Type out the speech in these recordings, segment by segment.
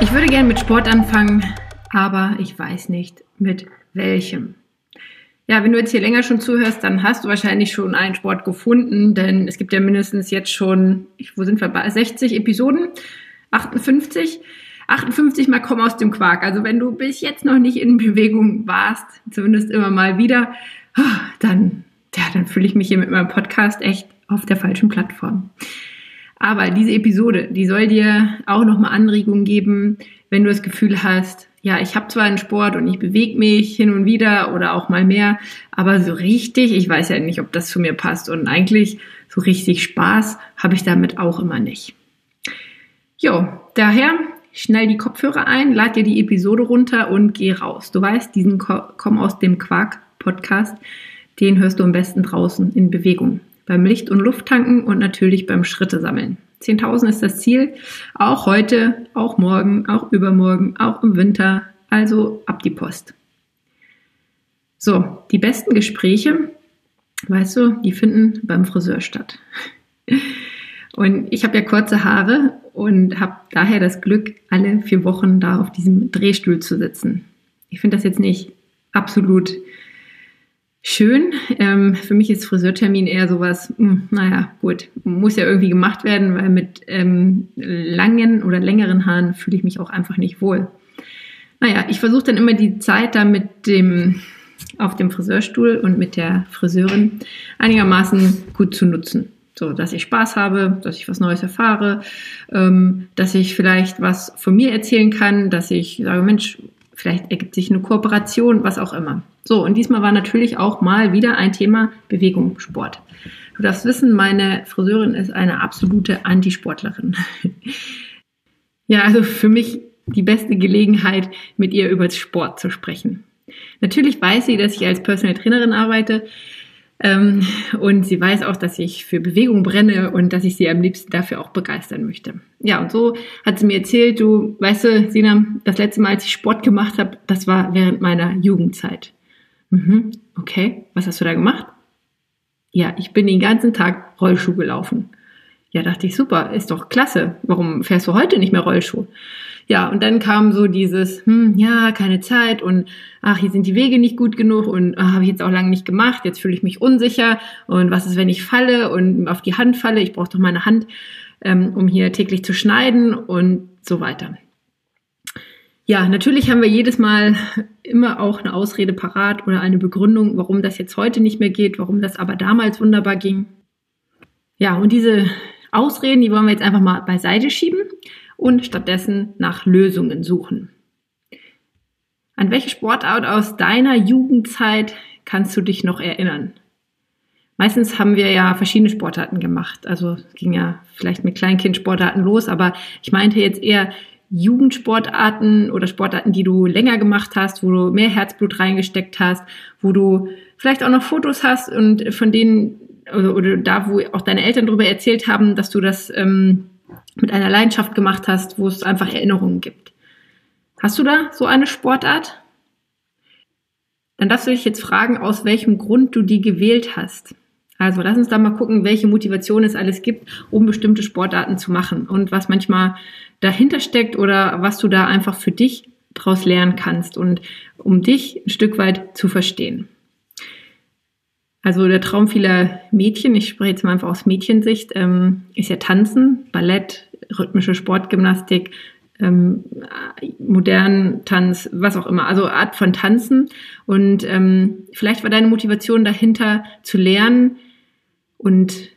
Ich würde gerne mit Sport anfangen, aber ich weiß nicht mit welchem. Ja, wenn du jetzt hier länger schon zuhörst, dann hast du wahrscheinlich schon einen Sport gefunden, denn es gibt ja mindestens jetzt schon, wo sind wir bei 60 Episoden? 58? 58 mal komm aus dem Quark. Also wenn du bis jetzt noch nicht in Bewegung warst, zumindest immer mal wieder, dann, ja, dann fühle ich mich hier mit meinem Podcast echt auf der falschen Plattform. Aber diese Episode, die soll dir auch nochmal Anregungen geben, wenn du das Gefühl hast, ja, ich habe zwar einen Sport und ich bewege mich hin und wieder oder auch mal mehr, aber so richtig, ich weiß ja nicht, ob das zu mir passt und eigentlich so richtig Spaß habe ich damit auch immer nicht. Jo, daher schnell die Kopfhörer ein, lad dir die Episode runter und geh raus. Du weißt, diesen Komm aus dem Quark Podcast, den hörst du am besten draußen in Bewegung beim Licht- und Lufttanken und natürlich beim Schritte sammeln. 10.000 ist das Ziel, auch heute, auch morgen, auch übermorgen, auch im Winter, also ab die Post. So, die besten Gespräche, weißt du, die finden beim Friseur statt. Und ich habe ja kurze Haare und habe daher das Glück, alle vier Wochen da auf diesem Drehstuhl zu sitzen. Ich finde das jetzt nicht absolut schön. Ähm, für mich ist Friseurtermin eher sowas, mh, hm, naja, gut, muss ja irgendwie gemacht werden, weil mit ähm, langen oder längeren Haaren fühle ich mich auch einfach nicht wohl. Naja, ich versuche dann immer die Zeit da mit dem auf dem Friseurstuhl und mit der Friseurin einigermaßen gut zu nutzen. So, dass ich Spaß habe, dass ich was Neues erfahre, ähm, dass ich vielleicht was von mir erzählen kann, dass ich sage, Mensch, Vielleicht ergibt sich eine Kooperation, was auch immer. So, und diesmal war natürlich auch mal wieder ein Thema Bewegung, Sport. Du darfst wissen, meine Friseurin ist eine absolute Antisportlerin. ja, also für mich die beste Gelegenheit, mit ihr über Sport zu sprechen. Natürlich weiß sie, dass ich als Personal Trainerin arbeite. Ähm, und sie weiß auch, dass ich für Bewegung brenne und dass ich sie am liebsten dafür auch begeistern möchte. Ja, und so hat sie mir erzählt, du, weißt du, Sina, das letzte Mal, als ich Sport gemacht habe, das war während meiner Jugendzeit. Mhm, okay, was hast du da gemacht? Ja, ich bin den ganzen Tag Rollschuh gelaufen. Ja, dachte ich, super, ist doch klasse. Warum fährst du heute nicht mehr Rollschuh? Ja, und dann kam so dieses, hm, ja, keine Zeit und ach, hier sind die Wege nicht gut genug und ah, habe ich jetzt auch lange nicht gemacht, jetzt fühle ich mich unsicher und was ist, wenn ich falle und auf die Hand falle? Ich brauche doch meine Hand, ähm, um hier täglich zu schneiden und so weiter. Ja, natürlich haben wir jedes Mal immer auch eine Ausrede parat oder eine Begründung, warum das jetzt heute nicht mehr geht, warum das aber damals wunderbar ging. Ja, und diese Ausreden, die wollen wir jetzt einfach mal beiseite schieben und stattdessen nach Lösungen suchen. An welche Sportart aus deiner Jugendzeit kannst du dich noch erinnern? Meistens haben wir ja verschiedene Sportarten gemacht. Also es ging ja vielleicht mit Kleinkindsportarten los, aber ich meinte jetzt eher Jugendsportarten oder Sportarten, die du länger gemacht hast, wo du mehr Herzblut reingesteckt hast, wo du vielleicht auch noch Fotos hast und von denen oder, da, wo auch deine Eltern darüber erzählt haben, dass du das ähm, mit einer Leidenschaft gemacht hast, wo es einfach Erinnerungen gibt. Hast du da so eine Sportart? Dann darfst du dich jetzt fragen, aus welchem Grund du die gewählt hast. Also lass uns da mal gucken, welche Motivation es alles gibt, um bestimmte Sportarten zu machen und was manchmal dahinter steckt oder was du da einfach für dich daraus lernen kannst und um dich ein Stück weit zu verstehen. Also der Traum vieler Mädchen, ich spreche jetzt mal einfach aus Mädchensicht, ähm, ist ja Tanzen, Ballett, rhythmische Sportgymnastik, ähm, modernen Tanz, was auch immer, also Art von Tanzen. Und ähm, vielleicht war deine Motivation dahinter zu lernen und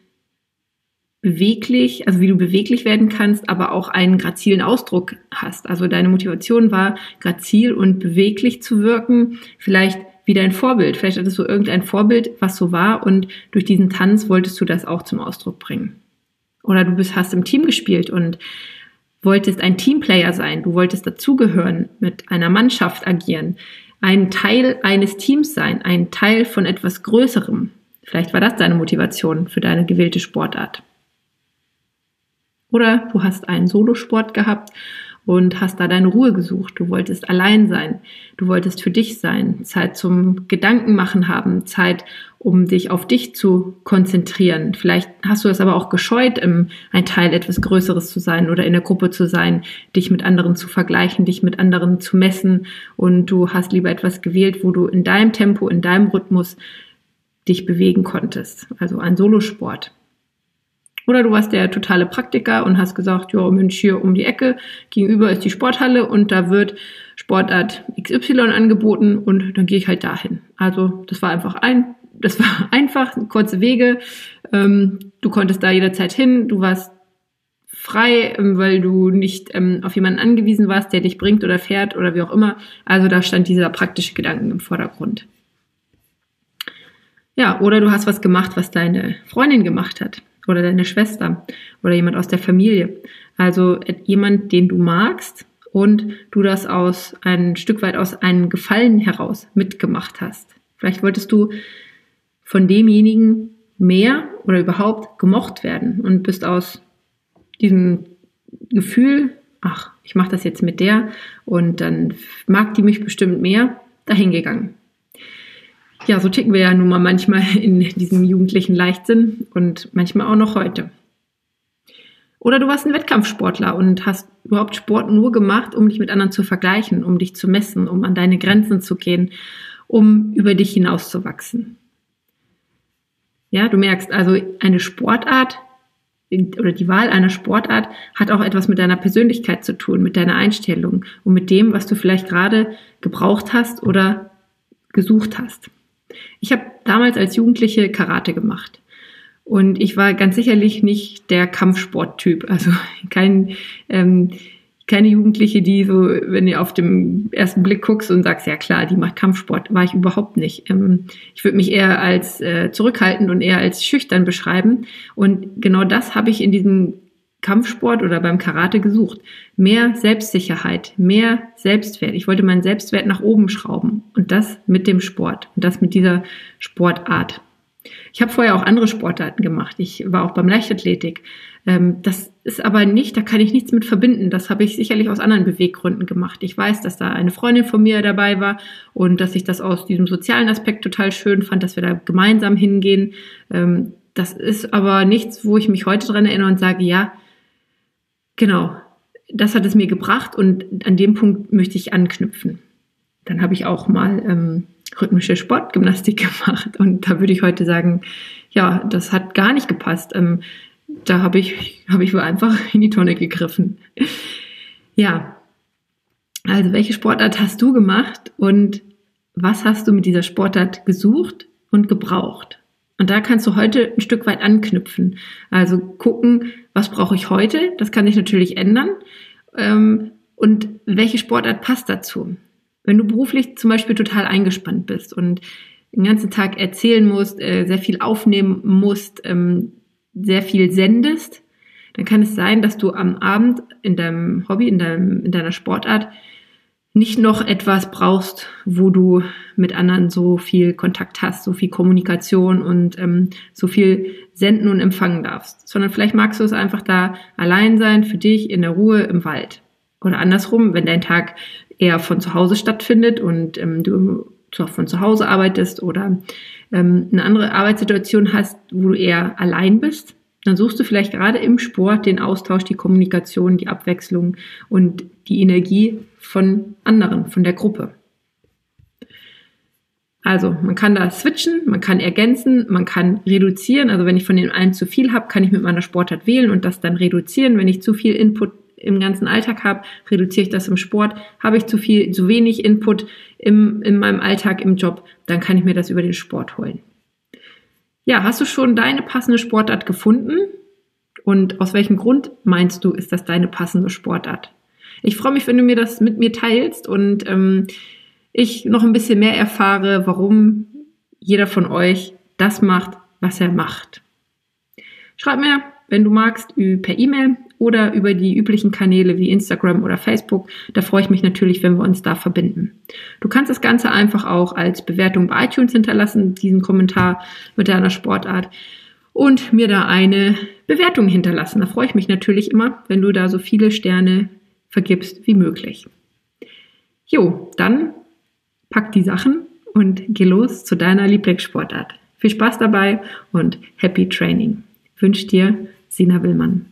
beweglich, also wie du beweglich werden kannst, aber auch einen grazilen Ausdruck hast. Also deine Motivation war, grazil und beweglich zu wirken, vielleicht wie dein Vorbild. Vielleicht hattest du irgendein Vorbild, was so war und durch diesen Tanz wolltest du das auch zum Ausdruck bringen. Oder du bist, hast im Team gespielt und wolltest ein Teamplayer sein. Du wolltest dazugehören, mit einer Mannschaft agieren, ein Teil eines Teams sein, ein Teil von etwas Größerem. Vielleicht war das deine Motivation für deine gewählte Sportart. Oder du hast einen Solosport gehabt und hast da deine Ruhe gesucht. Du wolltest allein sein. Du wolltest für dich sein. Zeit zum Gedankenmachen haben. Zeit, um dich auf dich zu konzentrieren. Vielleicht hast du es aber auch gescheut, ein Teil etwas Größeres zu sein oder in der Gruppe zu sein, dich mit anderen zu vergleichen, dich mit anderen zu messen und du hast lieber etwas gewählt, wo du in deinem Tempo, in deinem Rhythmus dich bewegen konntest. Also ein Solosport. Oder du warst der totale Praktiker und hast gesagt, ja, Mensch, hier um die Ecke, gegenüber ist die Sporthalle und da wird Sportart XY angeboten und dann gehe ich halt dahin. Also das war einfach ein, das war einfach, kurze Wege. Ähm, du konntest da jederzeit hin, du warst frei, ähm, weil du nicht ähm, auf jemanden angewiesen warst, der dich bringt oder fährt oder wie auch immer. Also da stand dieser praktische Gedanken im Vordergrund. Ja, oder du hast was gemacht, was deine Freundin gemacht hat oder deine Schwester oder jemand aus der Familie. Also jemand, den du magst und du das aus ein Stück weit aus einem Gefallen heraus mitgemacht hast. Vielleicht wolltest du von demjenigen mehr oder überhaupt gemocht werden und bist aus diesem Gefühl, ach, ich mache das jetzt mit der und dann mag die mich bestimmt mehr, dahingegangen ja, so ticken wir ja nun mal manchmal in diesem jugendlichen Leichtsinn und manchmal auch noch heute. Oder du warst ein Wettkampfsportler und hast überhaupt Sport nur gemacht, um dich mit anderen zu vergleichen, um dich zu messen, um an deine Grenzen zu gehen, um über dich hinauszuwachsen. Ja, du merkst also, eine Sportart oder die Wahl einer Sportart hat auch etwas mit deiner Persönlichkeit zu tun, mit deiner Einstellung und mit dem, was du vielleicht gerade gebraucht hast oder gesucht hast. Ich habe damals als Jugendliche Karate gemacht. Und ich war ganz sicherlich nicht der Kampfsporttyp. Also kein, ähm, keine Jugendliche, die so, wenn du auf dem ersten Blick guckst und sagst, ja klar, die macht Kampfsport, war ich überhaupt nicht. Ähm, ich würde mich eher als äh, zurückhaltend und eher als schüchtern beschreiben. Und genau das habe ich in diesem Kampfsport oder beim Karate gesucht. Mehr Selbstsicherheit, mehr Selbstwert. Ich wollte meinen Selbstwert nach oben schrauben und das mit dem Sport und das mit dieser Sportart. Ich habe vorher auch andere Sportarten gemacht. Ich war auch beim Leichtathletik. Ähm, das ist aber nicht, da kann ich nichts mit verbinden. Das habe ich sicherlich aus anderen Beweggründen gemacht. Ich weiß, dass da eine Freundin von mir dabei war und dass ich das aus diesem sozialen Aspekt total schön fand, dass wir da gemeinsam hingehen. Ähm, das ist aber nichts, wo ich mich heute dran erinnere und sage, ja, Genau, das hat es mir gebracht und an dem Punkt möchte ich anknüpfen. Dann habe ich auch mal ähm, rhythmische Sportgymnastik gemacht und da würde ich heute sagen, ja, das hat gar nicht gepasst. Ähm, da habe ich, habe ich wohl einfach in die Tonne gegriffen. ja, also welche Sportart hast du gemacht und was hast du mit dieser Sportart gesucht und gebraucht? Und da kannst du heute ein Stück weit anknüpfen. Also gucken, was brauche ich heute? Das kann sich natürlich ändern. Ähm, und welche Sportart passt dazu? Wenn du beruflich zum Beispiel total eingespannt bist und den ganzen Tag erzählen musst, äh, sehr viel aufnehmen musst, ähm, sehr viel sendest, dann kann es sein, dass du am Abend in deinem Hobby, in, deinem, in deiner Sportart nicht noch etwas brauchst, wo du mit anderen so viel Kontakt hast, so viel Kommunikation und ähm, so viel senden und empfangen darfst, sondern vielleicht magst du es einfach da allein sein, für dich in der Ruhe im Wald. Oder andersrum, wenn dein Tag eher von zu Hause stattfindet und ähm, du von zu Hause arbeitest oder ähm, eine andere Arbeitssituation hast, wo du eher allein bist, dann suchst du vielleicht gerade im Sport den Austausch, die Kommunikation, die Abwechslung und die Energie von anderen, von der Gruppe. Also man kann da switchen, man kann ergänzen, man kann reduzieren. Also wenn ich von den einen zu viel habe, kann ich mit meiner Sportart wählen und das dann reduzieren. Wenn ich zu viel Input im ganzen Alltag habe, reduziere ich das im Sport. Habe ich zu viel, zu wenig Input im, in meinem Alltag, im Job, dann kann ich mir das über den Sport holen. Ja, hast du schon deine passende Sportart gefunden? Und aus welchem Grund meinst du, ist das deine passende Sportart? Ich freue mich, wenn du mir das mit mir teilst und ähm, ich noch ein bisschen mehr erfahre, warum jeder von euch das macht, was er macht. Schreib mir, wenn du magst, per E-Mail oder über die üblichen Kanäle wie Instagram oder Facebook. Da freue ich mich natürlich, wenn wir uns da verbinden. Du kannst das Ganze einfach auch als Bewertung bei iTunes hinterlassen, diesen Kommentar mit deiner Sportart und mir da eine Bewertung hinterlassen. Da freue ich mich natürlich immer, wenn du da so viele Sterne vergibst wie möglich. Jo, dann pack die Sachen und geh los zu deiner Lieblingssportart. Viel Spaß dabei und happy Training. Wünscht dir Sina Willmann.